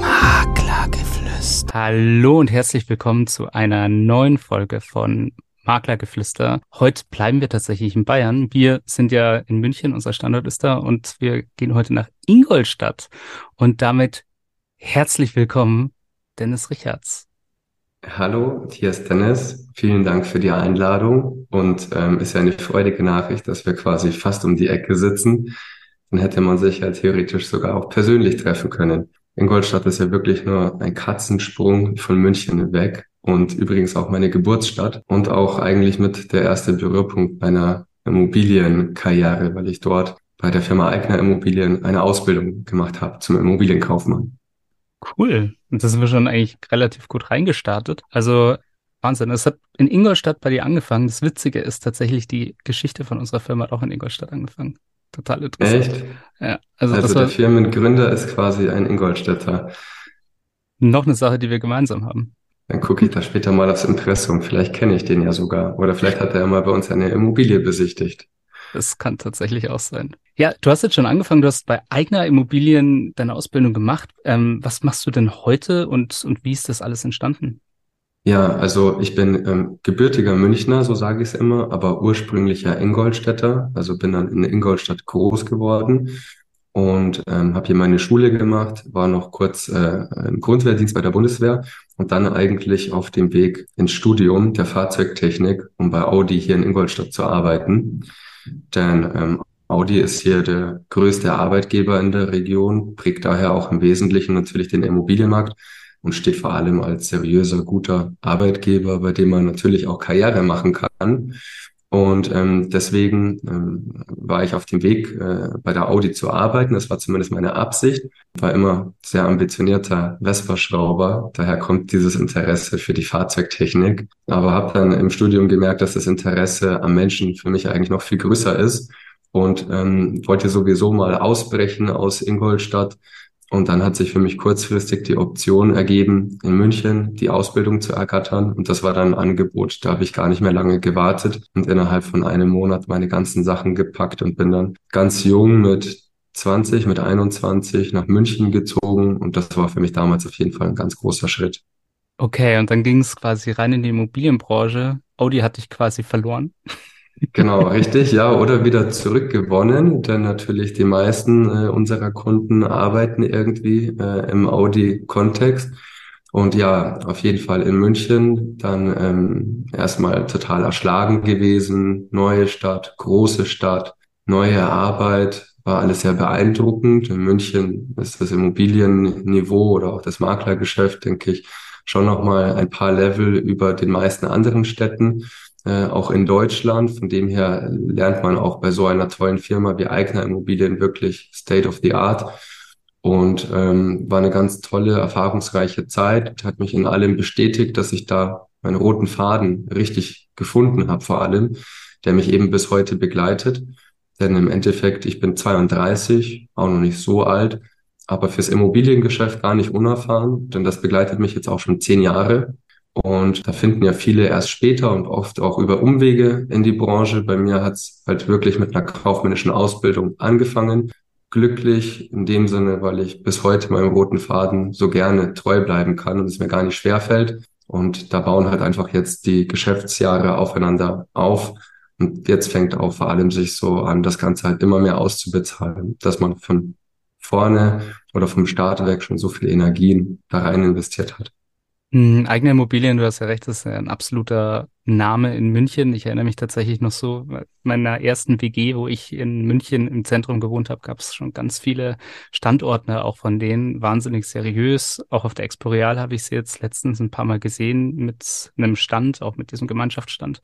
Maklergeflüster. Hallo und herzlich willkommen zu einer neuen Folge von Maklergeflüster. Heute bleiben wir tatsächlich in Bayern. Wir sind ja in München, unser Standort ist da und wir gehen heute nach Ingolstadt. Und damit herzlich willkommen, Dennis Richards. Hallo, hier ist Dennis. Vielen Dank für die Einladung und ähm, ist ja eine freudige Nachricht, dass wir quasi fast um die Ecke sitzen. Dann hätte man sich ja theoretisch sogar auch persönlich treffen können. Ingolstadt ist ja wirklich nur ein Katzensprung von München weg und übrigens auch meine Geburtsstadt und auch eigentlich mit der erste Berührpunkt meiner Immobilienkarriere, weil ich dort bei der Firma Eigner Immobilien eine Ausbildung gemacht habe zum Immobilienkaufmann. Cool. Und da sind wir schon eigentlich relativ gut reingestartet. Also Wahnsinn. Es hat in Ingolstadt bei dir angefangen. Das Witzige ist tatsächlich, die Geschichte von unserer Firma hat auch in Ingolstadt angefangen. Total interessant. Echt? Ja. Also, also der Firmengründer ist quasi ein Ingolstädter. Noch eine Sache, die wir gemeinsam haben. Dann gucke ich da später mal aufs Impressum. Vielleicht kenne ich den ja sogar. Oder vielleicht hat er ja mal bei uns eine Immobilie besichtigt. Das kann tatsächlich auch sein. Ja, du hast jetzt schon angefangen, du hast bei eigener Immobilien deine Ausbildung gemacht. Ähm, was machst du denn heute und, und wie ist das alles entstanden? Ja, also ich bin ähm, gebürtiger Münchner, so sage ich es immer, aber ursprünglicher Ingolstädter. Also bin dann in Ingolstadt groß geworden und ähm, habe hier meine Schule gemacht, war noch kurz äh, im Grundwehrdienst bei der Bundeswehr und dann eigentlich auf dem Weg ins Studium der Fahrzeugtechnik, um bei Audi hier in Ingolstadt zu arbeiten. Denn ähm, Audi ist hier der größte Arbeitgeber in der Region, prägt daher auch im Wesentlichen natürlich den Immobilienmarkt und steht vor allem als seriöser, guter Arbeitgeber, bei dem man natürlich auch Karriere machen kann. Und ähm, deswegen ähm, war ich auf dem Weg, äh, bei der Audi zu arbeiten. Das war zumindest meine Absicht. War immer sehr ambitionierter Vespa-Schrauber. Daher kommt dieses Interesse für die Fahrzeugtechnik. Aber habe dann im Studium gemerkt, dass das Interesse am Menschen für mich eigentlich noch viel größer ist. Und ähm, wollte sowieso mal ausbrechen aus Ingolstadt und dann hat sich für mich kurzfristig die Option ergeben, in München die Ausbildung zu ergattern. Und das war dann ein Angebot. Da habe ich gar nicht mehr lange gewartet und innerhalb von einem Monat meine ganzen Sachen gepackt und bin dann ganz jung mit 20, mit 21 nach München gezogen. Und das war für mich damals auf jeden Fall ein ganz großer Schritt. Okay, und dann ging es quasi rein in die Immobilienbranche. Audi hat dich quasi verloren. Genau, richtig, ja, oder wieder zurückgewonnen, denn natürlich die meisten äh, unserer Kunden arbeiten irgendwie äh, im Audi-Kontext. Und ja, auf jeden Fall in München, dann ähm, erstmal total erschlagen gewesen, neue Stadt, große Stadt, neue Arbeit, war alles sehr beeindruckend. In München ist das Immobilienniveau oder auch das Maklergeschäft, denke ich, schon nochmal ein paar Level über den meisten anderen Städten äh, auch in Deutschland. Von dem her lernt man auch bei so einer tollen Firma wie Eigner Immobilien wirklich State of the Art. Und ähm, war eine ganz tolle, erfahrungsreiche Zeit. Hat mich in allem bestätigt, dass ich da meinen roten Faden richtig gefunden habe, vor allem, der mich eben bis heute begleitet. Denn im Endeffekt, ich bin 32, auch noch nicht so alt, aber fürs Immobiliengeschäft gar nicht unerfahren, denn das begleitet mich jetzt auch schon zehn Jahre. Und da finden ja viele erst später und oft auch über Umwege in die Branche. Bei mir hat es halt wirklich mit einer kaufmännischen Ausbildung angefangen. Glücklich in dem Sinne, weil ich bis heute meinem roten Faden so gerne treu bleiben kann und es mir gar nicht schwer fällt. Und da bauen halt einfach jetzt die Geschäftsjahre aufeinander auf. Und jetzt fängt auch vor allem sich so an, das Ganze halt immer mehr auszubezahlen, dass man von vorne oder vom Start weg schon so viel Energien da rein investiert hat. Hm, eigene Immobilien, du hast ja recht, das ist ein absoluter Name in München. Ich erinnere mich tatsächlich noch so, meiner ersten WG, wo ich in München im Zentrum gewohnt habe, gab es schon ganz viele Standorte, auch von denen wahnsinnig seriös. Auch auf der Exporeal habe ich sie jetzt letztens ein paar Mal gesehen mit einem Stand, auch mit diesem Gemeinschaftsstand.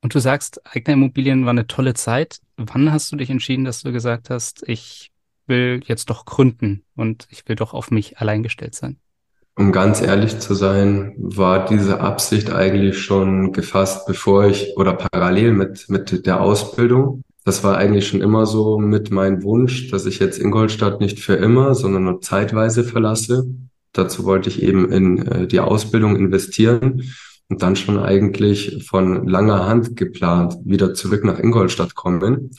Und du sagst, eigene Immobilien war eine tolle Zeit. Wann hast du dich entschieden, dass du gesagt hast, ich will jetzt doch gründen und ich will doch auf mich allein gestellt sein? Um ganz ehrlich zu sein, war diese Absicht eigentlich schon gefasst, bevor ich oder parallel mit, mit der Ausbildung. Das war eigentlich schon immer so mit meinem Wunsch, dass ich jetzt Ingolstadt nicht für immer, sondern nur zeitweise verlasse. Dazu wollte ich eben in äh, die Ausbildung investieren und dann schon eigentlich von langer Hand geplant wieder zurück nach Ingolstadt kommen.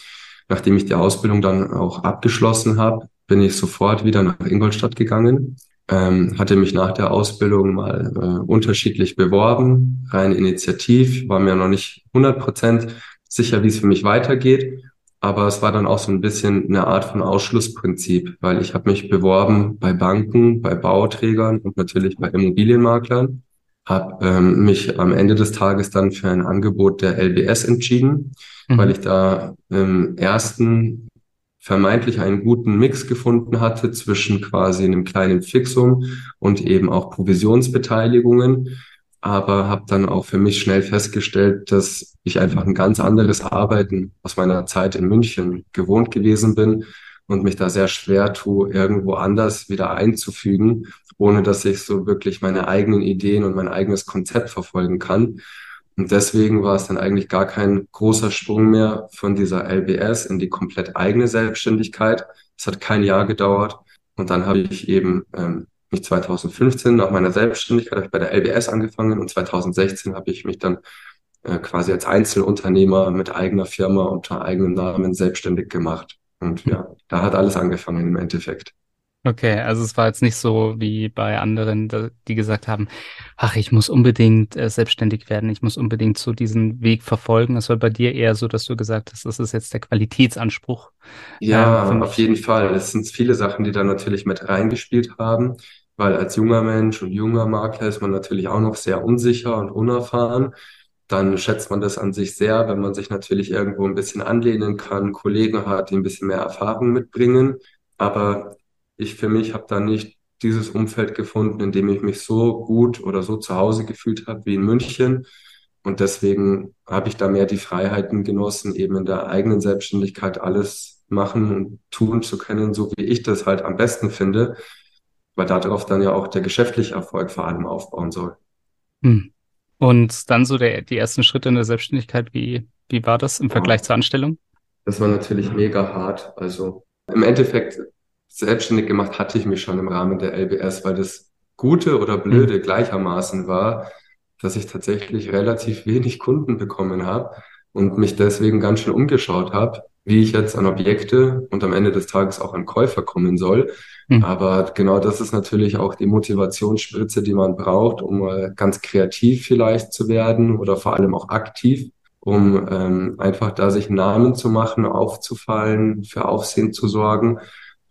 Nachdem ich die Ausbildung dann auch abgeschlossen habe, bin ich sofort wieder nach Ingolstadt gegangen, ähm, hatte mich nach der Ausbildung mal äh, unterschiedlich beworben, rein initiativ, war mir noch nicht 100 Prozent sicher, wie es für mich weitergeht. Aber es war dann auch so ein bisschen eine Art von Ausschlussprinzip, weil ich habe mich beworben bei Banken, bei Bauträgern und natürlich bei Immobilienmaklern, habe ähm, mich am Ende des Tages dann für ein Angebot der LBS entschieden, mhm. weil ich da im ersten vermeintlich einen guten Mix gefunden hatte zwischen quasi einem kleinen Fixum und eben auch Provisionsbeteiligungen aber habe dann auch für mich schnell festgestellt, dass ich einfach ein ganz anderes Arbeiten aus meiner Zeit in München gewohnt gewesen bin und mich da sehr schwer tue, irgendwo anders wieder einzufügen, ohne dass ich so wirklich meine eigenen Ideen und mein eigenes Konzept verfolgen kann. Und deswegen war es dann eigentlich gar kein großer Sprung mehr von dieser LBS in die komplett eigene Selbstständigkeit. Es hat kein Jahr gedauert. Und dann habe ich eben ähm, mich 2015 nach meiner Selbstständigkeit ich bei der LBS angefangen und 2016 habe ich mich dann äh, quasi als Einzelunternehmer mit eigener Firma unter eigenem Namen selbstständig gemacht. Und ja, da hat alles angefangen im Endeffekt. Okay, also es war jetzt nicht so wie bei anderen, die gesagt haben, ach, ich muss unbedingt äh, selbstständig werden, ich muss unbedingt so diesen Weg verfolgen. Es war bei dir eher so, dass du gesagt hast, das ist jetzt der Qualitätsanspruch. Ja, ähm, auf jeden Fall. Es sind viele Sachen, die da natürlich mit reingespielt haben weil als junger Mensch und junger Makler ist man natürlich auch noch sehr unsicher und unerfahren. Dann schätzt man das an sich sehr, wenn man sich natürlich irgendwo ein bisschen anlehnen kann, Kollegen hat, die ein bisschen mehr Erfahrung mitbringen. Aber ich für mich habe da nicht dieses Umfeld gefunden, in dem ich mich so gut oder so zu Hause gefühlt habe wie in München. Und deswegen habe ich da mehr die Freiheiten genossen, eben in der eigenen Selbstständigkeit alles machen und tun zu können, so wie ich das halt am besten finde weil darauf dann ja auch der geschäftliche Erfolg vor allem aufbauen soll. Hm. Und dann so der, die ersten Schritte in der Selbstständigkeit, wie, wie war das im Vergleich ja. zur Anstellung? Das war natürlich mega hart. Also im Endeffekt selbstständig gemacht hatte ich mich schon im Rahmen der LBS, weil das Gute oder Blöde mhm. gleichermaßen war, dass ich tatsächlich relativ wenig Kunden bekommen habe und mich deswegen ganz schön umgeschaut habe, wie ich jetzt an Objekte und am Ende des Tages auch an Käufer kommen soll. Mhm. Aber genau das ist natürlich auch die Motivationsspritze, die man braucht, um ganz kreativ vielleicht zu werden oder vor allem auch aktiv, um ähm, einfach da sich Namen zu machen, aufzufallen, für Aufsehen zu sorgen.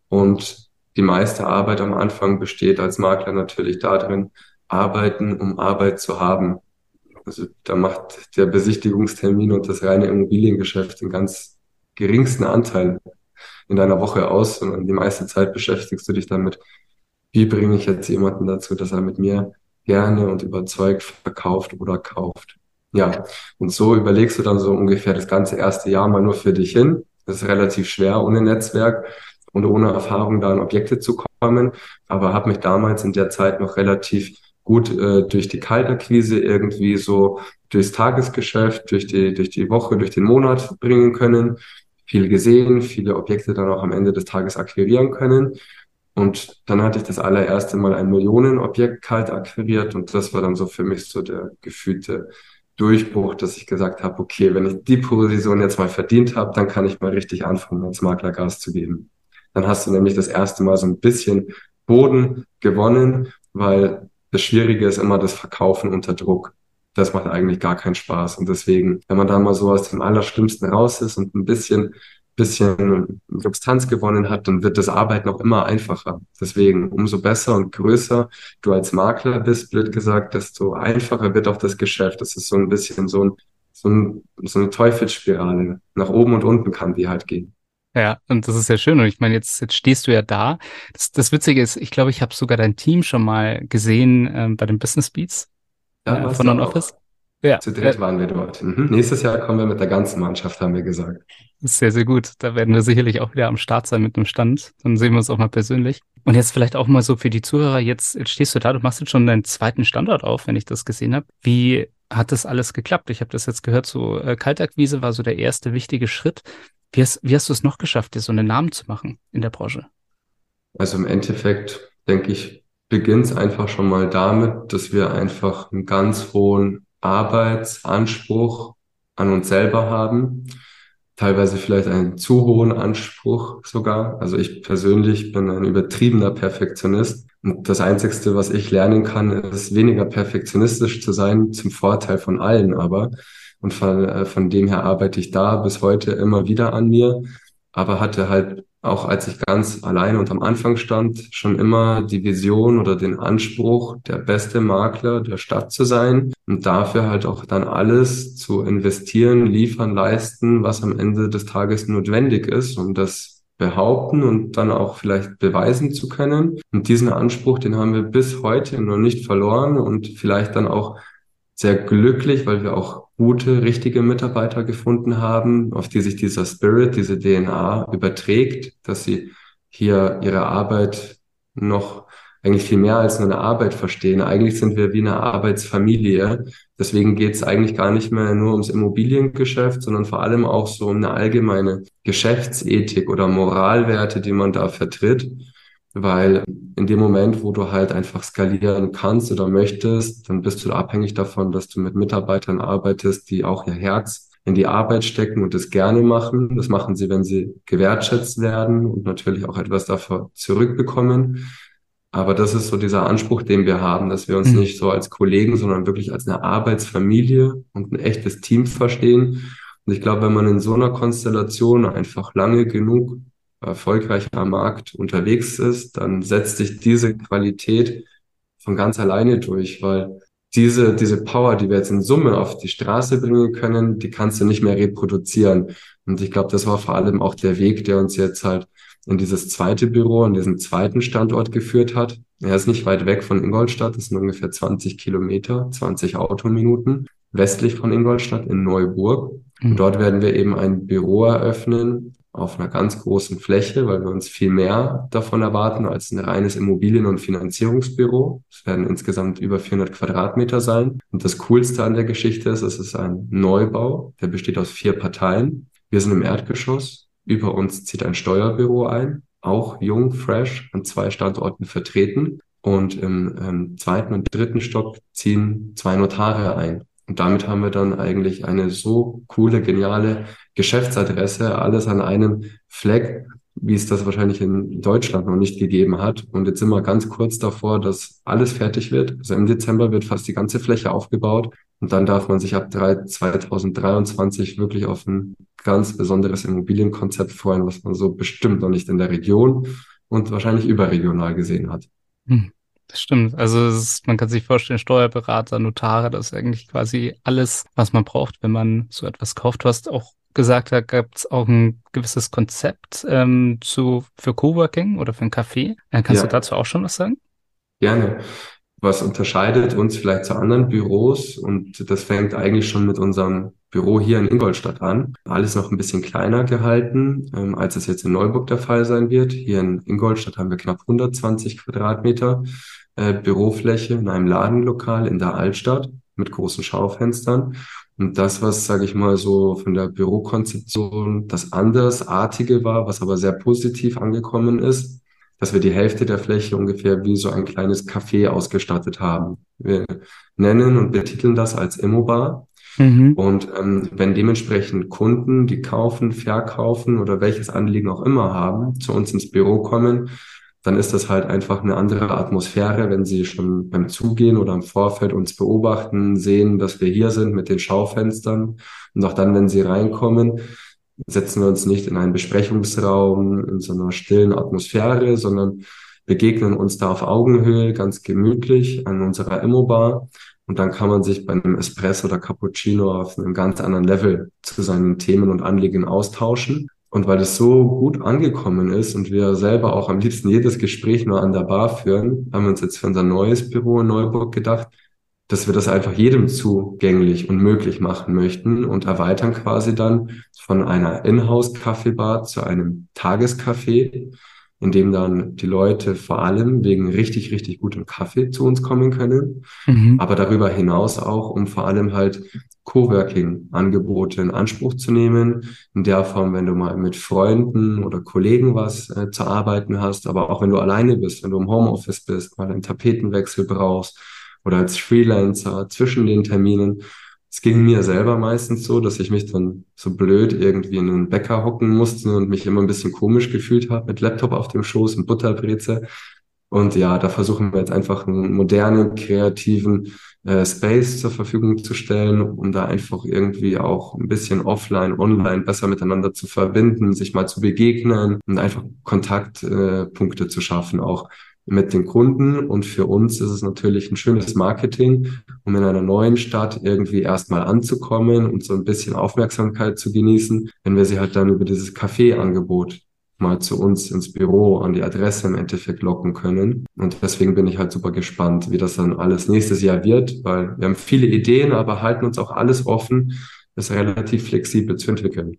Und die meiste Arbeit am Anfang besteht als Makler natürlich darin, arbeiten, um Arbeit zu haben. Also da macht der Besichtigungstermin und das reine Immobiliengeschäft den ganz geringsten Anteil in deiner Woche aus, sondern die meiste Zeit beschäftigst du dich damit, wie bringe ich jetzt jemanden dazu, dass er mit mir gerne und überzeugt verkauft oder kauft. Ja, und so überlegst du dann so ungefähr das ganze erste Jahr mal nur für dich hin. Das ist relativ schwer ohne Netzwerk und ohne Erfahrung da an Objekte zu kommen, aber habe mich damals in der Zeit noch relativ gut äh, durch die Kaltakquise irgendwie so durchs Tagesgeschäft, durch die, durch die Woche, durch den Monat bringen können viel gesehen, viele Objekte dann auch am Ende des Tages akquirieren können. Und dann hatte ich das allererste Mal ein Millionenobjekt kalt akquiriert und das war dann so für mich so der gefühlte Durchbruch, dass ich gesagt habe, okay, wenn ich die Position jetzt mal verdient habe, dann kann ich mal richtig anfangen, als Makler Gas zu geben. Dann hast du nämlich das erste Mal so ein bisschen Boden gewonnen, weil das Schwierige ist immer das Verkaufen unter Druck das macht eigentlich gar keinen Spaß. Und deswegen, wenn man da mal so aus dem Allerschlimmsten raus ist und ein bisschen, bisschen Substanz gewonnen hat, dann wird das Arbeiten auch immer einfacher. Deswegen, umso besser und größer du als Makler bist, blöd gesagt, desto einfacher wird auch das Geschäft. Das ist so ein bisschen so, ein, so, ein, so eine Teufelsspirale. Nach oben und unten kann die halt gehen. Ja, und das ist ja schön. Und ich meine, jetzt, jetzt stehst du ja da. Das, das Witzige ist, ich glaube, ich habe sogar dein Team schon mal gesehen ähm, bei den Business Beats. Ja, von Non-Office? Ja. Zu dritt waren wir dort. Mhm. Nächstes Jahr kommen wir mit der ganzen Mannschaft, haben wir gesagt. Sehr, sehr gut. Da werden wir sicherlich auch wieder am Start sein mit einem Stand. Dann sehen wir uns auch mal persönlich. Und jetzt vielleicht auch mal so für die Zuhörer, jetzt, jetzt stehst du da, du machst jetzt schon deinen zweiten Standort auf, wenn ich das gesehen habe. Wie hat das alles geklappt? Ich habe das jetzt gehört, so äh, Kaltakquise war so der erste wichtige Schritt. Wie hast, wie hast du es noch geschafft, dir so einen Namen zu machen in der Branche? Also im Endeffekt, denke ich, beginnt es einfach schon mal damit, dass wir einfach einen ganz hohen Arbeitsanspruch an uns selber haben. teilweise vielleicht einen zu hohen Anspruch sogar. Also ich persönlich bin ein übertriebener Perfektionist. Und das Einzigste, was ich lernen kann, ist weniger perfektionistisch zu sein, zum Vorteil von allen aber. Und von, äh, von dem her arbeite ich da bis heute immer wieder an mir, aber hatte halt auch als ich ganz alleine und am Anfang stand, schon immer die Vision oder den Anspruch, der beste Makler der Stadt zu sein und dafür halt auch dann alles zu investieren, liefern, leisten, was am Ende des Tages notwendig ist, um das behaupten und dann auch vielleicht beweisen zu können. Und diesen Anspruch, den haben wir bis heute noch nicht verloren und vielleicht dann auch sehr glücklich, weil wir auch gute, richtige Mitarbeiter gefunden haben, auf die sich dieser Spirit, diese DNA überträgt, dass sie hier ihre Arbeit noch eigentlich viel mehr als nur eine Arbeit verstehen. Eigentlich sind wir wie eine Arbeitsfamilie. Deswegen geht es eigentlich gar nicht mehr nur ums Immobiliengeschäft, sondern vor allem auch so um eine allgemeine Geschäftsethik oder Moralwerte, die man da vertritt. Weil in dem Moment, wo du halt einfach skalieren kannst oder möchtest, dann bist du abhängig davon, dass du mit Mitarbeitern arbeitest, die auch ihr Herz in die Arbeit stecken und es gerne machen. Das machen sie, wenn sie gewertschätzt werden und natürlich auch etwas dafür zurückbekommen. Aber das ist so dieser Anspruch, den wir haben, dass wir uns mhm. nicht so als Kollegen, sondern wirklich als eine Arbeitsfamilie und ein echtes Team verstehen. Und ich glaube, wenn man in so einer Konstellation einfach lange genug erfolgreich am Markt unterwegs ist, dann setzt sich diese Qualität von ganz alleine durch, weil diese, diese Power, die wir jetzt in Summe auf die Straße bringen können, die kannst du nicht mehr reproduzieren. Und ich glaube, das war vor allem auch der Weg, der uns jetzt halt in dieses zweite Büro, in diesen zweiten Standort geführt hat. Er ist nicht weit weg von Ingolstadt, das sind ungefähr 20 Kilometer, 20 Autominuten westlich von Ingolstadt in Neuburg. Und mhm. dort werden wir eben ein Büro eröffnen, auf einer ganz großen Fläche, weil wir uns viel mehr davon erwarten als ein reines Immobilien- und Finanzierungsbüro. Es werden insgesamt über 400 Quadratmeter sein. Und das Coolste an der Geschichte ist, es ist ein Neubau, der besteht aus vier Parteien. Wir sind im Erdgeschoss. Über uns zieht ein Steuerbüro ein, auch jung, fresh, an zwei Standorten vertreten. Und im ähm, zweiten und dritten Stock ziehen zwei Notare ein. Und damit haben wir dann eigentlich eine so coole, geniale Geschäftsadresse, alles an einem Fleck, wie es das wahrscheinlich in Deutschland noch nicht gegeben hat. Und jetzt sind wir ganz kurz davor, dass alles fertig wird. Also im Dezember wird fast die ganze Fläche aufgebaut. Und dann darf man sich ab 2023 wirklich auf ein ganz besonderes Immobilienkonzept freuen, was man so bestimmt noch nicht in der Region und wahrscheinlich überregional gesehen hat. Hm. Das stimmt. Also ist, man kann sich vorstellen, Steuerberater, Notare, das ist eigentlich quasi alles, was man braucht, wenn man so etwas kauft. Du hast auch gesagt, da gab es auch ein gewisses Konzept ähm, zu, für Coworking oder für ein Café. Äh, kannst ja. du dazu auch schon was sagen? Gerne. Was unterscheidet uns vielleicht zu anderen Büros? Und das fängt eigentlich schon mit unserem Büro hier in Ingolstadt an. Alles noch ein bisschen kleiner gehalten, ähm, als es jetzt in Neuburg der Fall sein wird. Hier in Ingolstadt haben wir knapp 120 Quadratmeter äh, Bürofläche in einem Ladenlokal in der Altstadt mit großen Schaufenstern. Und das, was, sage ich mal, so von der Bürokonzeption das Andersartige war, was aber sehr positiv angekommen ist, dass wir die Hälfte der Fläche ungefähr wie so ein kleines Café ausgestattet haben. Wir nennen und betiteln das als Immobar. Mhm. Und ähm, wenn dementsprechend Kunden, die kaufen, verkaufen oder welches Anliegen auch immer haben, zu uns ins Büro kommen, dann ist das halt einfach eine andere Atmosphäre, wenn sie schon beim Zugehen oder im Vorfeld uns beobachten, sehen, dass wir hier sind mit den Schaufenstern. Und auch dann, wenn sie reinkommen, setzen wir uns nicht in einen Besprechungsraum in so einer stillen Atmosphäre, sondern begegnen uns da auf Augenhöhe ganz gemütlich an unserer Immobar. Und dann kann man sich bei einem Espresso oder Cappuccino auf einem ganz anderen Level zu seinen Themen und Anliegen austauschen. Und weil es so gut angekommen ist und wir selber auch am liebsten jedes Gespräch nur an der Bar führen, haben wir uns jetzt für unser neues Büro in Neuburg gedacht, dass wir das einfach jedem zugänglich und möglich machen möchten und erweitern quasi dann von einer Inhouse-Kaffeebar zu einem Tagescafé, in dem dann die Leute vor allem wegen richtig, richtig gutem Kaffee zu uns kommen können, mhm. aber darüber hinaus auch, um vor allem halt Coworking-Angebote in Anspruch zu nehmen, in der Form, wenn du mal mit Freunden oder Kollegen was äh, zu arbeiten hast, aber auch wenn du alleine bist, wenn du im Homeoffice bist, mal einen Tapetenwechsel brauchst oder als Freelancer zwischen den Terminen, es ging mir selber meistens so, dass ich mich dann so blöd irgendwie in einen Bäcker hocken musste und mich immer ein bisschen komisch gefühlt habe mit Laptop auf dem Schoß und Butterbreze. Und ja, da versuchen wir jetzt einfach einen modernen, kreativen äh, Space zur Verfügung zu stellen, um da einfach irgendwie auch ein bisschen offline, online besser miteinander zu verbinden, sich mal zu begegnen und einfach Kontaktpunkte äh, zu schaffen, auch mit den Kunden. Und für uns ist es natürlich ein schönes Marketing, um in einer neuen Stadt irgendwie erstmal anzukommen und so ein bisschen Aufmerksamkeit zu genießen, wenn wir sie halt dann über dieses Café-Angebot mal zu uns ins Büro an die Adresse im Endeffekt locken können. Und deswegen bin ich halt super gespannt, wie das dann alles nächstes Jahr wird, weil wir haben viele Ideen, aber halten uns auch alles offen, das relativ flexibel zu entwickeln.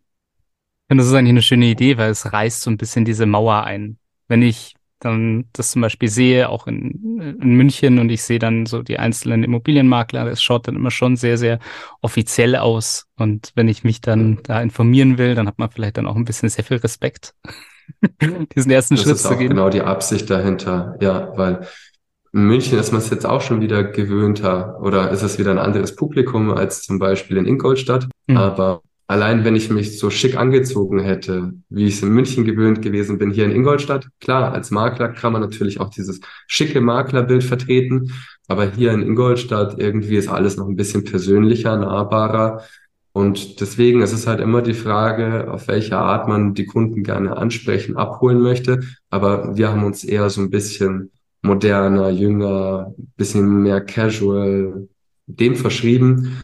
Und das ist eigentlich eine schöne Idee, weil es reißt so ein bisschen diese Mauer ein. Wenn ich dann das zum Beispiel sehe, auch in, in München und ich sehe dann so die einzelnen Immobilienmakler, das schaut dann immer schon sehr, sehr offiziell aus. Und wenn ich mich dann da informieren will, dann hat man vielleicht dann auch ein bisschen sehr viel Respekt, diesen ersten das Schritt zu gehen. Genau die Absicht dahinter, ja, weil in München ist man es jetzt auch schon wieder gewöhnter oder ist es wieder ein anderes Publikum als zum Beispiel in Ingolstadt. Mhm. Aber Allein wenn ich mich so schick angezogen hätte, wie ich es in München gewöhnt gewesen bin, hier in Ingolstadt, klar, als Makler kann man natürlich auch dieses schicke Maklerbild vertreten, aber hier in Ingolstadt irgendwie ist alles noch ein bisschen persönlicher, nahbarer. Und deswegen ist es halt immer die Frage, auf welche Art man die Kunden gerne ansprechen, abholen möchte. Aber wir haben uns eher so ein bisschen moderner, jünger, bisschen mehr casual dem verschrieben.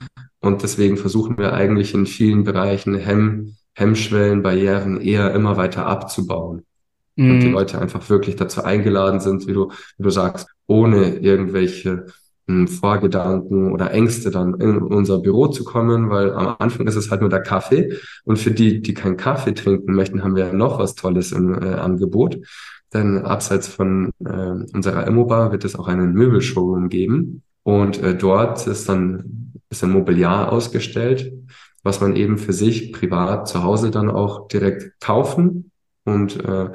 Und deswegen versuchen wir eigentlich in vielen Bereichen Hemm, Hemmschwellen, Barrieren eher immer weiter abzubauen. Mhm. Und die Leute einfach wirklich dazu eingeladen sind, wie du, wie du sagst, ohne irgendwelche hm, Vorgedanken oder Ängste dann in unser Büro zu kommen, weil am Anfang ist es halt nur der Kaffee. Und für die, die keinen Kaffee trinken möchten, haben wir noch was Tolles im äh, Angebot. Denn abseits von äh, unserer Immobar wird es auch einen Möbelshowroom geben. Und äh, dort ist dann ist ein Mobiliar ausgestellt, was man eben für sich privat zu Hause dann auch direkt kaufen und äh,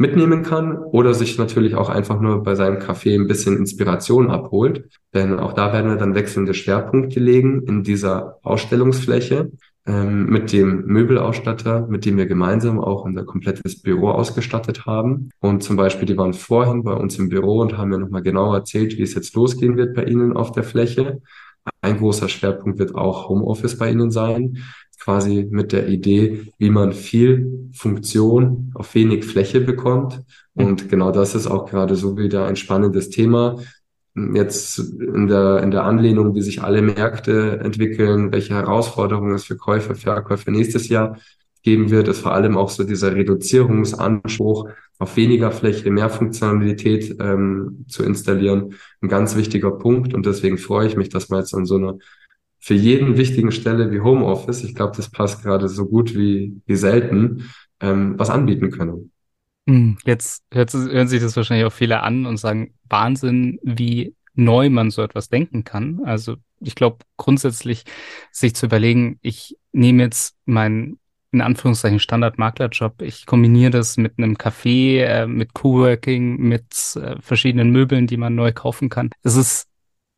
mitnehmen kann oder sich natürlich auch einfach nur bei seinem Café ein bisschen Inspiration abholt. Denn auch da werden wir dann wechselnde Schwerpunkte legen in dieser Ausstellungsfläche ähm, mit dem Möbelausstatter, mit dem wir gemeinsam auch unser komplettes Büro ausgestattet haben. Und zum Beispiel, die waren vorhin bei uns im Büro und haben mir nochmal genau erzählt, wie es jetzt losgehen wird bei Ihnen auf der Fläche. Ein großer Schwerpunkt wird auch Homeoffice bei Ihnen sein, quasi mit der Idee, wie man viel Funktion auf wenig Fläche bekommt. Und genau das ist auch gerade so wieder ein spannendes Thema. Jetzt in der, in der Anlehnung, wie sich alle Märkte entwickeln, welche Herausforderungen es für Käufer, Verkäufer nächstes Jahr geben wird, ist vor allem auch so dieser Reduzierungsanspruch auf weniger Fläche, mehr Funktionalität ähm, zu installieren, ein ganz wichtiger Punkt. Und deswegen freue ich mich, dass wir jetzt an so einer für jeden wichtigen Stelle wie Homeoffice, ich glaube, das passt gerade so gut wie, wie selten, ähm, was anbieten können. Hm, jetzt hört, hören sich das wahrscheinlich auch viele an und sagen, Wahnsinn, wie neu man so etwas denken kann. Also ich glaube grundsätzlich sich zu überlegen, ich nehme jetzt mein in Anführungszeichen Standard-Maklerjob. Ich kombiniere das mit einem Café, äh, mit Coworking, mit äh, verschiedenen Möbeln, die man neu kaufen kann. Es ist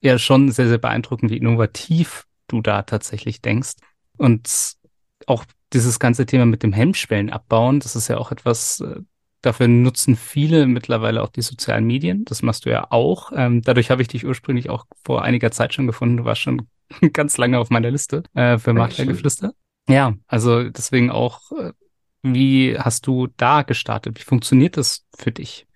ja schon sehr, sehr beeindruckend, wie innovativ du da tatsächlich denkst. Und auch dieses ganze Thema mit dem Hemmschwellen abbauen, das ist ja auch etwas, äh, dafür nutzen viele mittlerweile auch die sozialen Medien. Das machst du ja auch. Ähm, dadurch habe ich dich ursprünglich auch vor einiger Zeit schon gefunden. Du warst schon ganz lange auf meiner Liste äh, für Maklergeflüster. Ja, also deswegen auch, äh, wie hast du da gestartet? Wie funktioniert das für dich?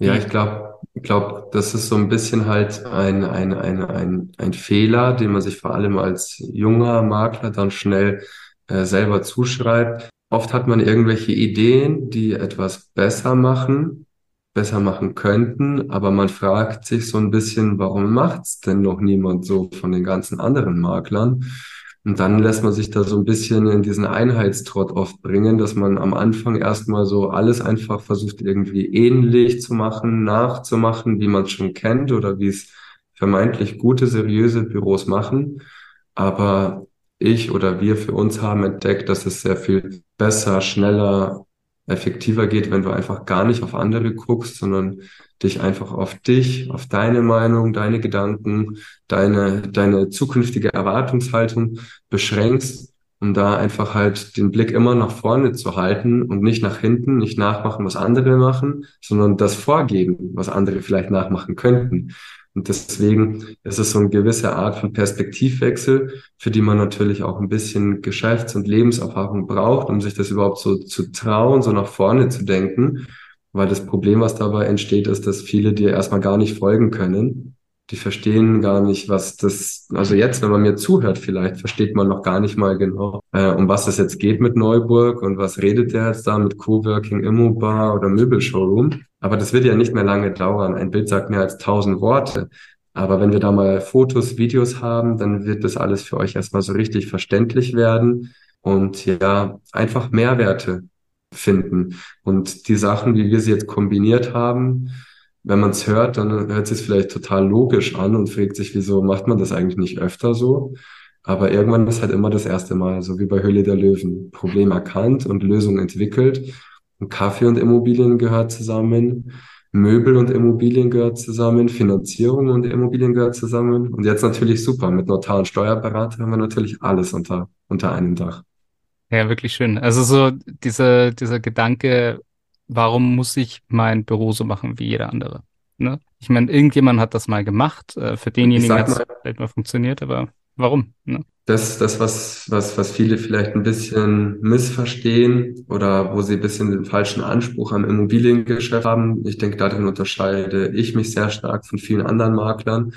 Ja, ich glaube, ich glaube, das ist so ein bisschen halt ein, ein, ein, ein, ein Fehler, den man sich vor allem als junger Makler dann schnell äh, selber zuschreibt. Oft hat man irgendwelche Ideen, die etwas besser machen, besser machen könnten, aber man fragt sich so ein bisschen, warum macht's denn noch niemand so von den ganzen anderen Maklern? Und dann lässt man sich da so ein bisschen in diesen Einheitstrott oft bringen, dass man am Anfang erstmal so alles einfach versucht irgendwie ähnlich zu machen, nachzumachen, wie man es schon kennt oder wie es vermeintlich gute, seriöse Büros machen. Aber ich oder wir für uns haben entdeckt, dass es sehr viel besser, schneller, effektiver geht, wenn du einfach gar nicht auf andere guckst, sondern dich einfach auf dich, auf deine Meinung, deine Gedanken, deine, deine zukünftige Erwartungshaltung beschränkst, um da einfach halt den Blick immer nach vorne zu halten und nicht nach hinten, nicht nachmachen, was andere machen, sondern das vorgeben, was andere vielleicht nachmachen könnten. Und deswegen ist es so eine gewisse Art von Perspektivwechsel, für die man natürlich auch ein bisschen Geschäfts- und Lebenserfahrung braucht, um sich das überhaupt so zu trauen, so nach vorne zu denken. Weil das Problem, was dabei entsteht, ist, dass viele dir erstmal gar nicht folgen können die verstehen gar nicht, was das, also jetzt, wenn man mir zuhört, vielleicht versteht man noch gar nicht mal genau, äh, um was es jetzt geht mit Neuburg und was redet der jetzt da mit Coworking, Immobar oder Möbelshowroom. Aber das wird ja nicht mehr lange dauern. Ein Bild sagt mehr als tausend Worte. Aber wenn wir da mal Fotos, Videos haben, dann wird das alles für euch erstmal so richtig verständlich werden und ja, einfach Mehrwerte finden. Und die Sachen, wie wir sie jetzt kombiniert haben, wenn man es hört, dann hört es vielleicht total logisch an und fragt sich, wieso macht man das eigentlich nicht öfter so? Aber irgendwann ist halt immer das erste Mal, so wie bei Höhle der Löwen. Problem erkannt und Lösung entwickelt. Und Kaffee und Immobilien gehört zusammen. Möbel und Immobilien gehört zusammen. Finanzierung und Immobilien gehört zusammen. Und jetzt natürlich super. Mit Notar und Steuerberater haben wir natürlich alles unter, unter einem Dach. Ja, wirklich schön. Also so dieser, dieser Gedanke, warum muss ich mein Büro so machen wie jeder andere? Ne? Ich meine, irgendjemand hat das mal gemacht. Äh, für denjenigen hat es vielleicht mal funktioniert, aber warum? Ne? Das, das was, was, was viele vielleicht ein bisschen missverstehen oder wo sie ein bisschen den falschen Anspruch am Immobiliengeschäft haben. Ich denke, darin unterscheide ich mich sehr stark von vielen anderen Maklern,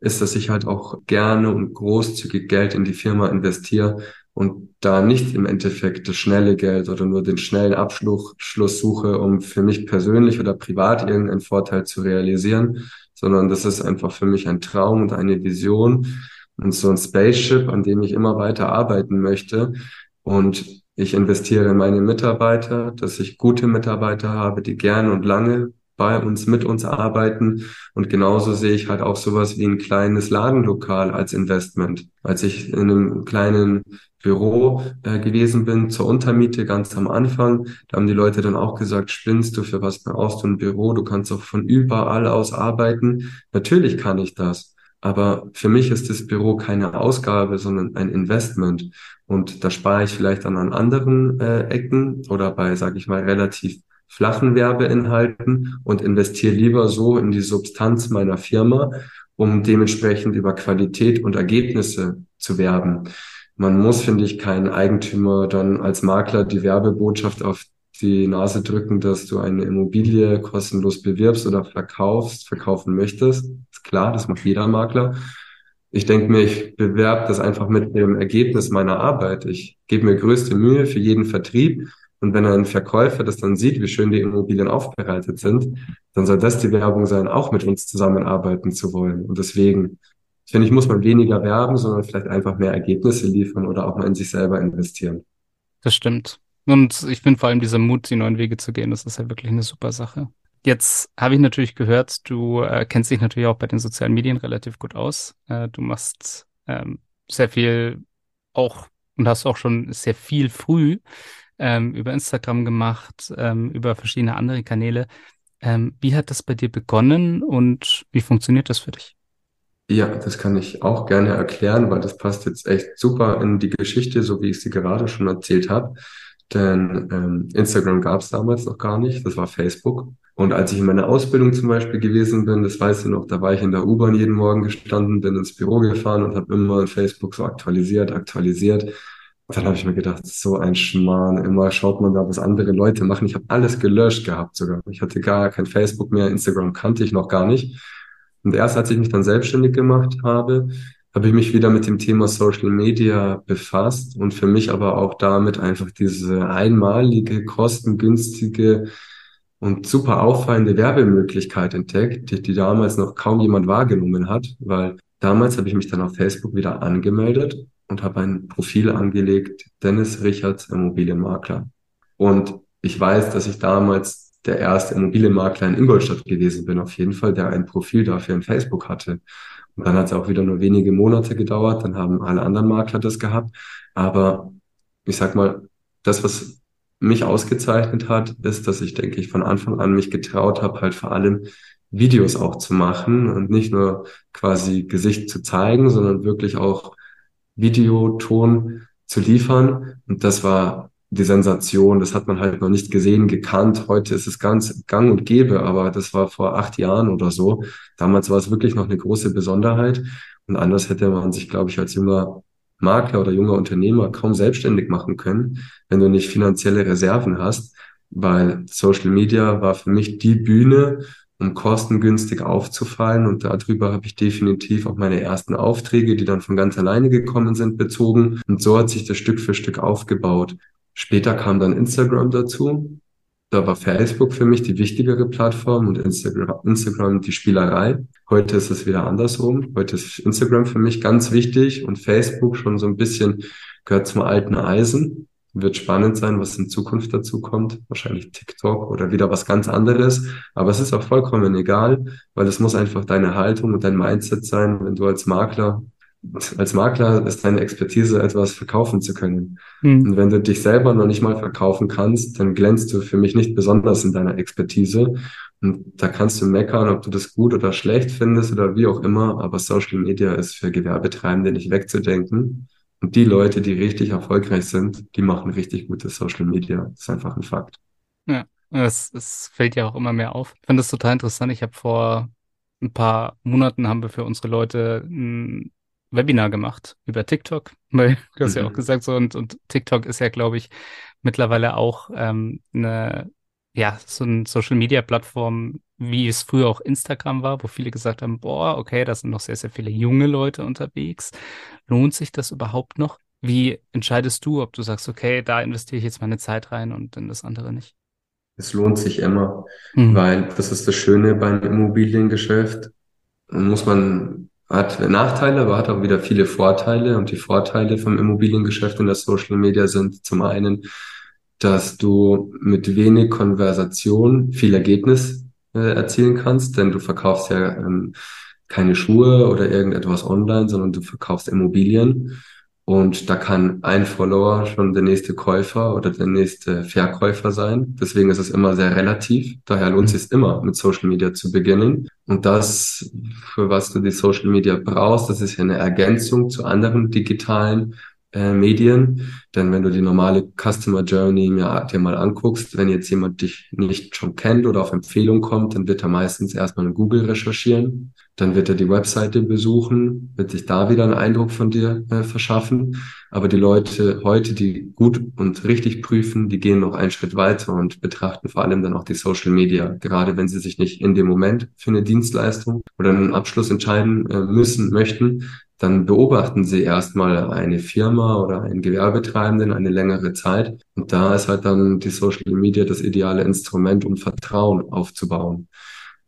ist, dass ich halt auch gerne und großzügig Geld in die Firma investiere, und da nicht im Endeffekt das schnelle Geld oder nur den schnellen Abschluss suche, um für mich persönlich oder privat irgendeinen Vorteil zu realisieren, sondern das ist einfach für mich ein Traum und eine Vision und so ein Spaceship, an dem ich immer weiter arbeiten möchte. Und ich investiere in meine Mitarbeiter, dass ich gute Mitarbeiter habe, die gerne und lange bei uns, mit uns arbeiten. Und genauso sehe ich halt auch sowas wie ein kleines Ladenlokal als Investment. Als ich in einem kleinen Büro äh, gewesen bin, zur Untermiete ganz am Anfang. Da haben die Leute dann auch gesagt, spinnst du, für was brauchst du ein Büro? Du kannst auch von überall aus arbeiten. Natürlich kann ich das. Aber für mich ist das Büro keine Ausgabe, sondern ein Investment. Und da spare ich vielleicht dann an anderen äh, Ecken oder bei, sage ich mal, relativ flachen Werbeinhalten und investiere lieber so in die Substanz meiner Firma, um dementsprechend über Qualität und Ergebnisse zu werben man muss, finde ich, keinen Eigentümer dann als Makler die Werbebotschaft auf die Nase drücken, dass du eine Immobilie kostenlos bewirbst oder verkaufst, verkaufen möchtest. Ist klar, das macht jeder Makler. Ich denke mir, ich bewerbe das einfach mit dem Ergebnis meiner Arbeit. Ich gebe mir größte Mühe für jeden Vertrieb. Und wenn ein Verkäufer das dann sieht, wie schön die Immobilien aufbereitet sind, dann soll das die Werbung sein, auch mit uns zusammenarbeiten zu wollen. Und deswegen finde ich, muss man weniger werben, sondern vielleicht einfach mehr Ergebnisse liefern oder auch mal in sich selber investieren. Das stimmt. Und ich finde vor allem dieser Mut, die neuen Wege zu gehen, das ist ja wirklich eine super Sache. Jetzt habe ich natürlich gehört, du äh, kennst dich natürlich auch bei den sozialen Medien relativ gut aus. Äh, du machst ähm, sehr viel auch und hast auch schon sehr viel früh ähm, über Instagram gemacht, ähm, über verschiedene andere Kanäle. Ähm, wie hat das bei dir begonnen und wie funktioniert das für dich? Ja, das kann ich auch gerne erklären, weil das passt jetzt echt super in die Geschichte, so wie ich sie gerade schon erzählt habe. Denn ähm, Instagram gab es damals noch gar nicht, das war Facebook. Und als ich in meiner Ausbildung zum Beispiel gewesen bin, das weißt du noch, da war ich in der U-Bahn jeden Morgen gestanden, bin ins Büro gefahren und habe immer Facebook so aktualisiert, aktualisiert. Dann habe ich mir gedacht, so ein Schmarrn, immer schaut man da, was andere Leute machen. Ich habe alles gelöscht gehabt sogar. Ich hatte gar kein Facebook mehr, Instagram kannte ich noch gar nicht. Und erst als ich mich dann selbstständig gemacht habe, habe ich mich wieder mit dem Thema Social Media befasst und für mich aber auch damit einfach diese einmalige, kostengünstige und super auffallende Werbemöglichkeit entdeckt, die, die damals noch kaum jemand wahrgenommen hat, weil damals habe ich mich dann auf Facebook wieder angemeldet und habe ein Profil angelegt, Dennis Richards, Immobilienmakler. Und ich weiß, dass ich damals der erste Immobilienmakler in Ingolstadt gewesen bin, auf jeden Fall, der ein Profil dafür in Facebook hatte. Und dann hat es auch wieder nur wenige Monate gedauert, dann haben alle anderen Makler das gehabt. Aber ich sag mal, das, was mich ausgezeichnet hat, ist, dass ich, denke ich, von Anfang an mich getraut habe, halt vor allem Videos auch zu machen und nicht nur quasi Gesicht zu zeigen, sondern wirklich auch Video, Ton zu liefern. Und das war die Sensation. Das hat man halt noch nicht gesehen, gekannt. Heute ist es ganz gang und gäbe, aber das war vor acht Jahren oder so. Damals war es wirklich noch eine große Besonderheit. Und anders hätte man sich, glaube ich, als junger Makler oder junger Unternehmer kaum selbstständig machen können, wenn du nicht finanzielle Reserven hast, weil Social Media war für mich die Bühne, um kostengünstig aufzufallen. Und darüber habe ich definitiv auch meine ersten Aufträge, die dann von ganz alleine gekommen sind, bezogen. Und so hat sich das Stück für Stück aufgebaut. Später kam dann Instagram dazu. Da war Facebook für mich die wichtigere Plattform und Instagram, die Spielerei. Heute ist es wieder andersrum. Heute ist Instagram für mich ganz wichtig und Facebook schon so ein bisschen gehört zum alten Eisen. Wird spannend sein, was in Zukunft dazu kommt. Wahrscheinlich TikTok oder wieder was ganz anderes. Aber es ist auch vollkommen egal, weil es muss einfach deine Haltung und dein Mindset sein, wenn du als Makler als Makler ist deine Expertise, etwas verkaufen zu können. Mhm. Und wenn du dich selber noch nicht mal verkaufen kannst, dann glänzt du für mich nicht besonders in deiner Expertise. Und da kannst du meckern, ob du das gut oder schlecht findest oder wie auch immer. Aber Social Media ist für Gewerbetreibende nicht wegzudenken. Und die Leute, die richtig erfolgreich sind, die machen richtig gutes Social Media. Das ist einfach ein Fakt. Ja, es, es fällt ja auch immer mehr auf. Ich finde das total interessant. Ich habe vor ein paar Monaten haben wir für unsere Leute ein Webinar gemacht über TikTok, weil du hast mhm. ja auch gesagt so und, und TikTok ist ja, glaube ich, mittlerweile auch ähm, eine ja, so eine Social Media Plattform, wie es früher auch Instagram war, wo viele gesagt haben, boah, okay, da sind noch sehr, sehr viele junge Leute unterwegs. Lohnt sich das überhaupt noch? Wie entscheidest du, ob du sagst, okay, da investiere ich jetzt meine Zeit rein und in das andere nicht? Es lohnt sich immer, mhm. weil das ist das Schöne beim Immobiliengeschäft. Muss man hat Nachteile, aber hat auch wieder viele Vorteile. Und die Vorteile vom Immobiliengeschäft in der Social Media sind zum einen, dass du mit wenig Konversation viel Ergebnis äh, erzielen kannst, denn du verkaufst ja ähm, keine Schuhe oder irgendetwas online, sondern du verkaufst Immobilien. Und da kann ein Follower schon der nächste Käufer oder der nächste Verkäufer sein. Deswegen ist es immer sehr relativ. Daher lohnt es sich immer, mit Social Media zu beginnen. Und das, für was du die Social Media brauchst, das ist ja eine Ergänzung zu anderen digitalen äh, Medien. Denn wenn du die normale Customer Journey mir, dir mal anguckst, wenn jetzt jemand dich nicht schon kennt oder auf Empfehlung kommt, dann wird er meistens erstmal in Google recherchieren. Dann wird er die Webseite besuchen, wird sich da wieder einen Eindruck von dir äh, verschaffen. Aber die Leute heute, die gut und richtig prüfen, die gehen noch einen Schritt weiter und betrachten vor allem dann auch die Social Media, gerade wenn sie sich nicht in dem Moment für eine Dienstleistung oder einen Abschluss entscheiden äh, müssen, möchten, dann beobachten sie erstmal eine Firma oder einen Gewerbetreibenden eine längere Zeit. Und da ist halt dann die Social Media das ideale Instrument, um Vertrauen aufzubauen.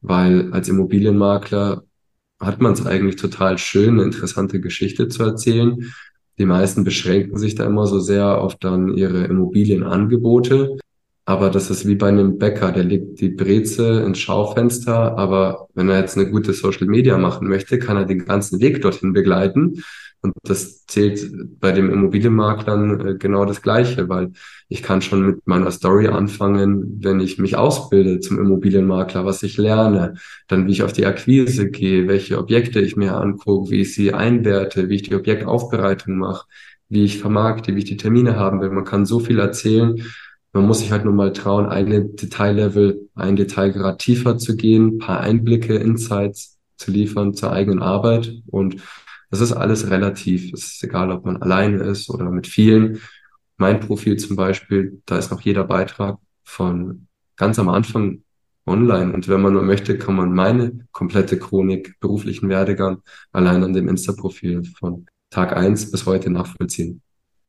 Weil als Immobilienmakler hat man es eigentlich total schön, eine interessante Geschichte zu erzählen. Die meisten beschränken sich da immer so sehr auf dann ihre Immobilienangebote. Aber das ist wie bei einem Bäcker, der legt die Breze ins Schaufenster, aber wenn er jetzt eine gute Social Media machen möchte, kann er den ganzen Weg dorthin begleiten. Und das zählt bei dem Immobilienmaklern äh, genau das Gleiche, weil ich kann schon mit meiner Story anfangen, wenn ich mich ausbilde zum Immobilienmakler, was ich lerne, dann wie ich auf die Akquise gehe, welche Objekte ich mir angucke, wie ich sie einwerte, wie ich die Objektaufbereitung mache, wie ich vermarkte, wie ich die Termine haben will. Man kann so viel erzählen man muss sich halt nur mal trauen, eine Detaillevel, ein Detailgrad tiefer zu gehen, paar Einblicke, Insights zu liefern zur eigenen Arbeit. Und das ist alles relativ. Es ist egal, ob man alleine ist oder mit vielen. Mein Profil zum Beispiel, da ist noch jeder Beitrag von ganz am Anfang online. Und wenn man nur möchte, kann man meine komplette Chronik beruflichen Werdegang allein an dem Insta-Profil von Tag eins bis heute nachvollziehen.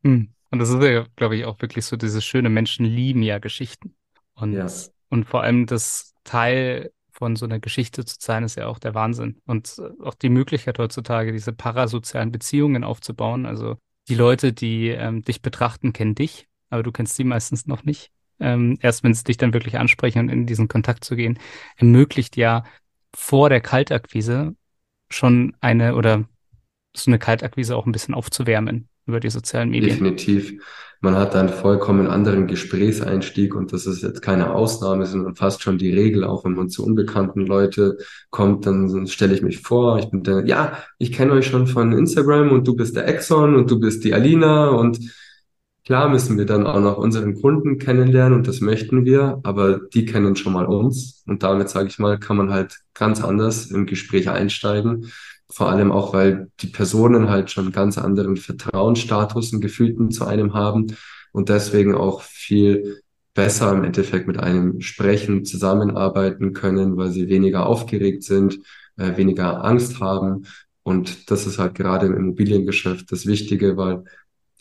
Hm. Und das ist ja, glaube ich, auch wirklich so dieses schöne Menschen lieben ja Geschichten. Und, ja. und vor allem das Teil von so einer Geschichte zu sein, ist ja auch der Wahnsinn. Und auch die Möglichkeit heutzutage, diese parasozialen Beziehungen aufzubauen. Also die Leute, die ähm, dich betrachten, kennen dich, aber du kennst sie meistens noch nicht. Ähm, erst wenn sie dich dann wirklich ansprechen und in diesen Kontakt zu gehen, ermöglicht ja vor der Kaltakquise schon eine oder so eine Kaltakquise auch ein bisschen aufzuwärmen über die sozialen Medien. Definitiv. Man hat einen vollkommen anderen Gesprächseinstieg und das ist jetzt keine Ausnahme, sondern fast schon die Regel. Auch wenn man zu unbekannten Leute kommt, dann stelle ich mich vor, ich bin der, ja, ich kenne euch schon von Instagram und du bist der Exxon und du bist die Alina und Klar müssen wir dann auch noch unseren Kunden kennenlernen und das möchten wir, aber die kennen schon mal uns und damit, sage ich mal, kann man halt ganz anders im Gespräch einsteigen. Vor allem auch, weil die Personen halt schon ganz anderen Vertrauensstatus und Gefühlten zu einem haben und deswegen auch viel besser im Endeffekt mit einem sprechen, zusammenarbeiten können, weil sie weniger aufgeregt sind, äh, weniger Angst haben. Und das ist halt gerade im Immobiliengeschäft das Wichtige, weil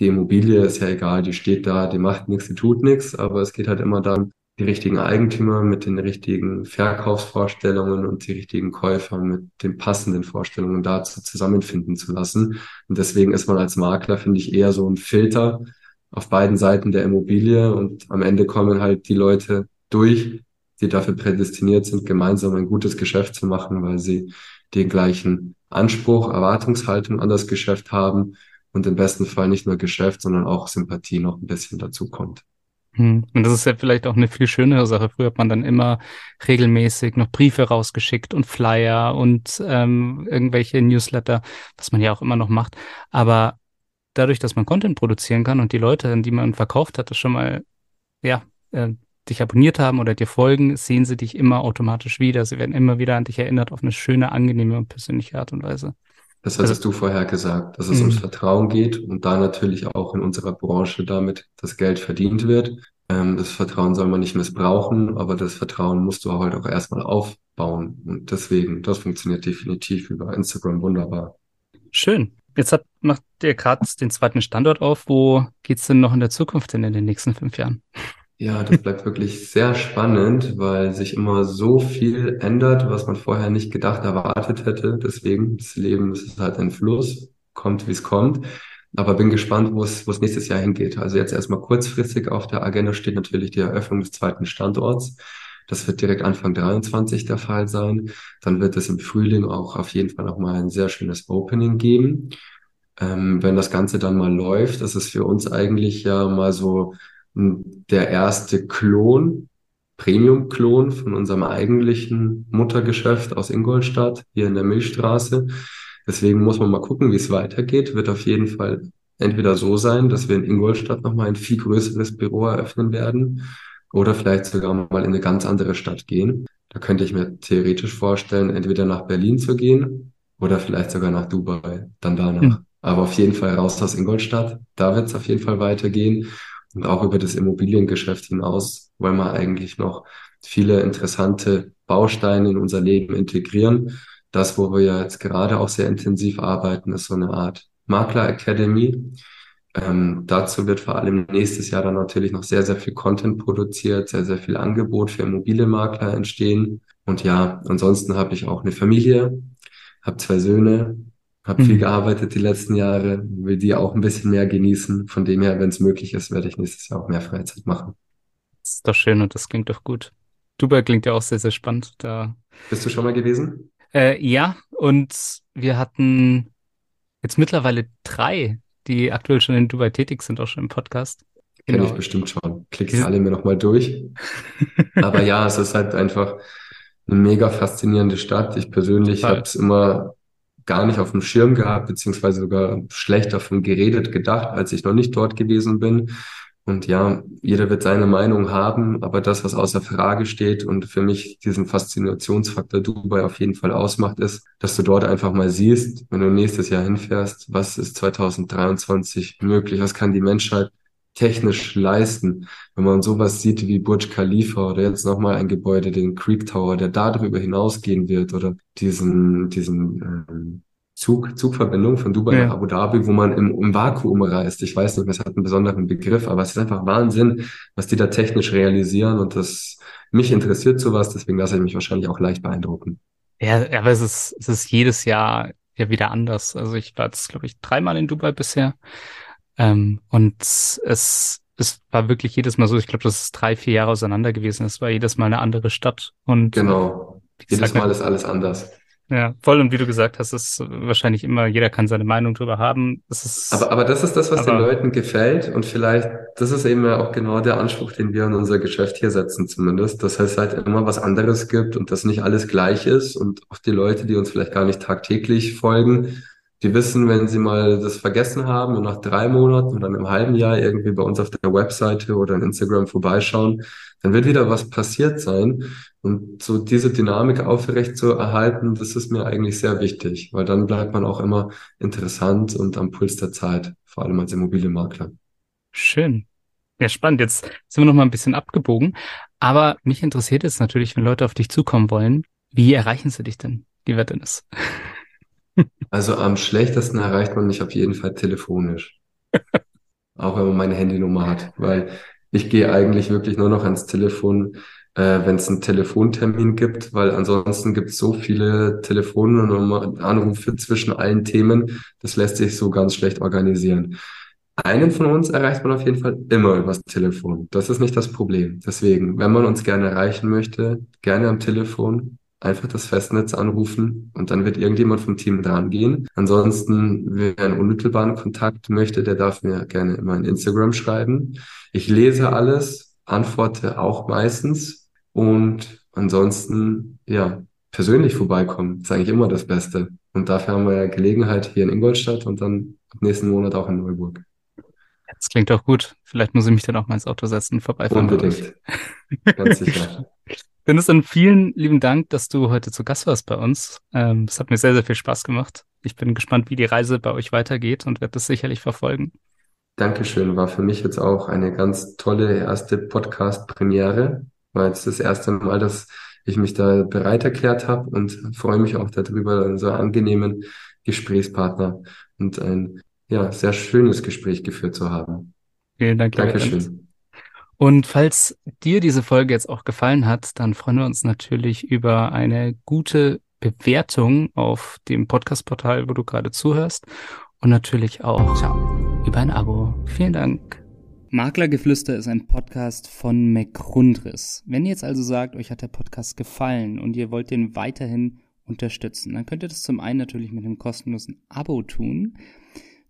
die Immobilie ist ja egal, die steht da, die macht nichts, die tut nichts, aber es geht halt immer darum, die richtigen Eigentümer mit den richtigen Verkaufsvorstellungen und die richtigen Käufer mit den passenden Vorstellungen dazu zusammenfinden zu lassen. Und deswegen ist man als Makler, finde ich, eher so ein Filter auf beiden Seiten der Immobilie und am Ende kommen halt die Leute durch, die dafür prädestiniert sind, gemeinsam ein gutes Geschäft zu machen, weil sie den gleichen Anspruch, Erwartungshaltung an das Geschäft haben und im besten Fall nicht nur Geschäft, sondern auch Sympathie noch ein bisschen dazu kommt. Hm. Und das ist ja vielleicht auch eine viel schönere Sache. Früher hat man dann immer regelmäßig noch Briefe rausgeschickt und Flyer und ähm, irgendwelche Newsletter, was man ja auch immer noch macht. Aber dadurch, dass man Content produzieren kann und die Leute, an die man verkauft hat, das schon mal, ja, äh, dich abonniert haben oder dir folgen, sehen sie dich immer automatisch wieder. Sie werden immer wieder an dich erinnert auf eine schöne, angenehme und persönliche Art und Weise. Das hattest also, du vorher gesagt, dass es ums mhm. Vertrauen geht und da natürlich auch in unserer Branche damit das Geld verdient wird. Ähm, das Vertrauen soll man nicht missbrauchen, aber das Vertrauen musst du halt auch erstmal aufbauen. Und deswegen, das funktioniert definitiv über Instagram wunderbar. Schön. Jetzt hat, macht ihr gerade den zweiten Standort auf. Wo geht's denn noch in der Zukunft hin in den nächsten fünf Jahren? Ja, das bleibt wirklich sehr spannend, weil sich immer so viel ändert, was man vorher nicht gedacht, erwartet hätte. Deswegen, das Leben ist halt ein Fluss, kommt wie es kommt. Aber bin gespannt, wo es, wo es nächstes Jahr hingeht. Also jetzt erstmal kurzfristig auf der Agenda steht natürlich die Eröffnung des zweiten Standorts. Das wird direkt Anfang 23 der Fall sein. Dann wird es im Frühling auch auf jeden Fall nochmal ein sehr schönes Opening geben. Ähm, wenn das Ganze dann mal läuft, das ist für uns eigentlich ja mal so der erste Klon, Premium-Klon von unserem eigentlichen Muttergeschäft aus Ingolstadt hier in der Milchstraße. Deswegen muss man mal gucken, wie es weitergeht. Wird auf jeden Fall entweder so sein, dass wir in Ingolstadt nochmal ein viel größeres Büro eröffnen werden oder vielleicht sogar mal in eine ganz andere Stadt gehen. Da könnte ich mir theoretisch vorstellen, entweder nach Berlin zu gehen oder vielleicht sogar nach Dubai, dann danach. Mhm. Aber auf jeden Fall raus aus Ingolstadt. Da wird es auf jeden Fall weitergehen und auch über das Immobiliengeschäft hinaus wollen wir eigentlich noch viele interessante Bausteine in unser Leben integrieren. Das, wo wir ja jetzt gerade auch sehr intensiv arbeiten, ist so eine Art Makler Academy. Ähm, dazu wird vor allem nächstes Jahr dann natürlich noch sehr, sehr viel Content produziert, sehr, sehr viel Angebot für Immobilienmakler entstehen. Und ja, ansonsten habe ich auch eine Familie, habe zwei Söhne, habe mhm. viel gearbeitet die letzten Jahre, will die auch ein bisschen mehr genießen. Von dem her, wenn es möglich ist, werde ich nächstes Jahr auch mehr Freizeit machen. Das ist doch schön und das klingt doch gut. Dubai klingt ja auch sehr, sehr spannend. Da Bist du schon mal gewesen? Äh, ja, und wir hatten jetzt mittlerweile drei, die aktuell schon in Dubai tätig sind, auch schon im Podcast. Kenne genau. ich bestimmt schon. Klick ich alle mir nochmal durch. Aber ja, es ist halt einfach eine mega faszinierende Stadt. Ich persönlich habe es immer gar nicht auf dem Schirm gehabt, beziehungsweise sogar schlecht davon geredet, gedacht, als ich noch nicht dort gewesen bin. Und ja, jeder wird seine Meinung haben, aber das, was außer Frage steht und für mich diesen Faszinationsfaktor Dubai auf jeden Fall ausmacht, ist, dass du dort einfach mal siehst, wenn du nächstes Jahr hinfährst, was ist 2023 möglich, was kann die Menschheit technisch leisten. Wenn man sowas sieht wie Burj Khalifa oder jetzt nochmal ein Gebäude, den Creek Tower, der darüber hinausgehen wird oder diesen, diesen ähm, Zug, Zugverbindung von Dubai ja. nach Abu Dhabi, wo man im, im Vakuum reist. Ich weiß nicht, es hat einen besonderen Begriff, aber es ist einfach Wahnsinn, was die da technisch realisieren und das mich interessiert sowas, deswegen lasse ich mich wahrscheinlich auch leicht beeindrucken. Ja, aber es ist, es ist jedes Jahr ja wieder anders. Also ich war jetzt, glaube ich, dreimal in Dubai bisher. Ähm, und es, es war wirklich jedes Mal so, ich glaube, das ist drei, vier Jahre auseinander gewesen. Es war jedes Mal eine andere Stadt. Und genau. Jedes Mal ist alles anders. Ja, voll. Und wie du gesagt hast, ist wahrscheinlich immer, jeder kann seine Meinung drüber haben. Ist, Aber, aber das ist das, was den Leuten gefällt und vielleicht, das ist eben ja auch genau der Anspruch, den wir in unser Geschäft hier setzen zumindest, dass es halt immer was anderes gibt und dass nicht alles gleich ist und auch die Leute, die uns vielleicht gar nicht tagtäglich folgen, die wissen, wenn sie mal das vergessen haben und nach drei Monaten oder einem halben Jahr irgendwie bei uns auf der Webseite oder in Instagram vorbeischauen, dann wird wieder was passiert sein. Und so diese Dynamik aufrecht zu erhalten, das ist mir eigentlich sehr wichtig, weil dann bleibt man auch immer interessant und am Puls der Zeit, vor allem als Immobilienmakler. schön. Ja, spannend. Jetzt sind wir noch mal ein bisschen abgebogen. Aber mich interessiert jetzt natürlich, wenn Leute auf dich zukommen wollen, wie erreichen sie dich denn, lieber Dennis? Also am schlechtesten erreicht man mich auf jeden Fall telefonisch. Auch wenn man meine Handynummer hat, weil ich gehe eigentlich wirklich nur noch ans Telefon, äh, wenn es einen Telefontermin gibt, weil ansonsten gibt es so viele Telefonnummern, Anrufe zwischen allen Themen, das lässt sich so ganz schlecht organisieren. Einen von uns erreicht man auf jeden Fall immer übers Telefon. Das ist nicht das Problem. Deswegen, wenn man uns gerne erreichen möchte, gerne am Telefon, einfach das Festnetz anrufen und dann wird irgendjemand vom Team dran gehen. Ansonsten, wer einen unmittelbaren Kontakt möchte, der darf mir gerne immer in Instagram schreiben. Ich lese alles, antworte auch meistens und ansonsten, ja, persönlich vorbeikommen, ist eigentlich immer das Beste. Und dafür haben wir ja Gelegenheit hier in Ingolstadt und dann ab nächsten Monat auch in Neuburg. Das klingt doch gut. Vielleicht muss ich mich dann auch mal ins Auto setzen und vorbeifahren. Unbedingt, ganz sicher. Dennis, dann vielen lieben Dank, dass du heute zu Gast warst bei uns. Ähm, es hat mir sehr, sehr viel Spaß gemacht. Ich bin gespannt, wie die Reise bei euch weitergeht und werde das sicherlich verfolgen. Dankeschön, war für mich jetzt auch eine ganz tolle erste Podcast-Premiere. War jetzt das erste Mal, dass ich mich da bereit erklärt habe und freue mich auch darüber, einen so angenehmen Gesprächspartner und ein ja, sehr schönes Gespräch geführt zu haben. Vielen Dank. Dankeschön. Und falls dir diese Folge jetzt auch gefallen hat, dann freuen wir uns natürlich über eine gute Bewertung auf dem Podcast-Portal, wo du gerade zuhörst. Und natürlich auch ciao, über ein Abo. Vielen Dank. Maklergeflüster ist ein Podcast von McRundris. Wenn ihr jetzt also sagt, euch hat der Podcast gefallen und ihr wollt den weiterhin unterstützen, dann könnt ihr das zum einen natürlich mit einem kostenlosen Abo tun.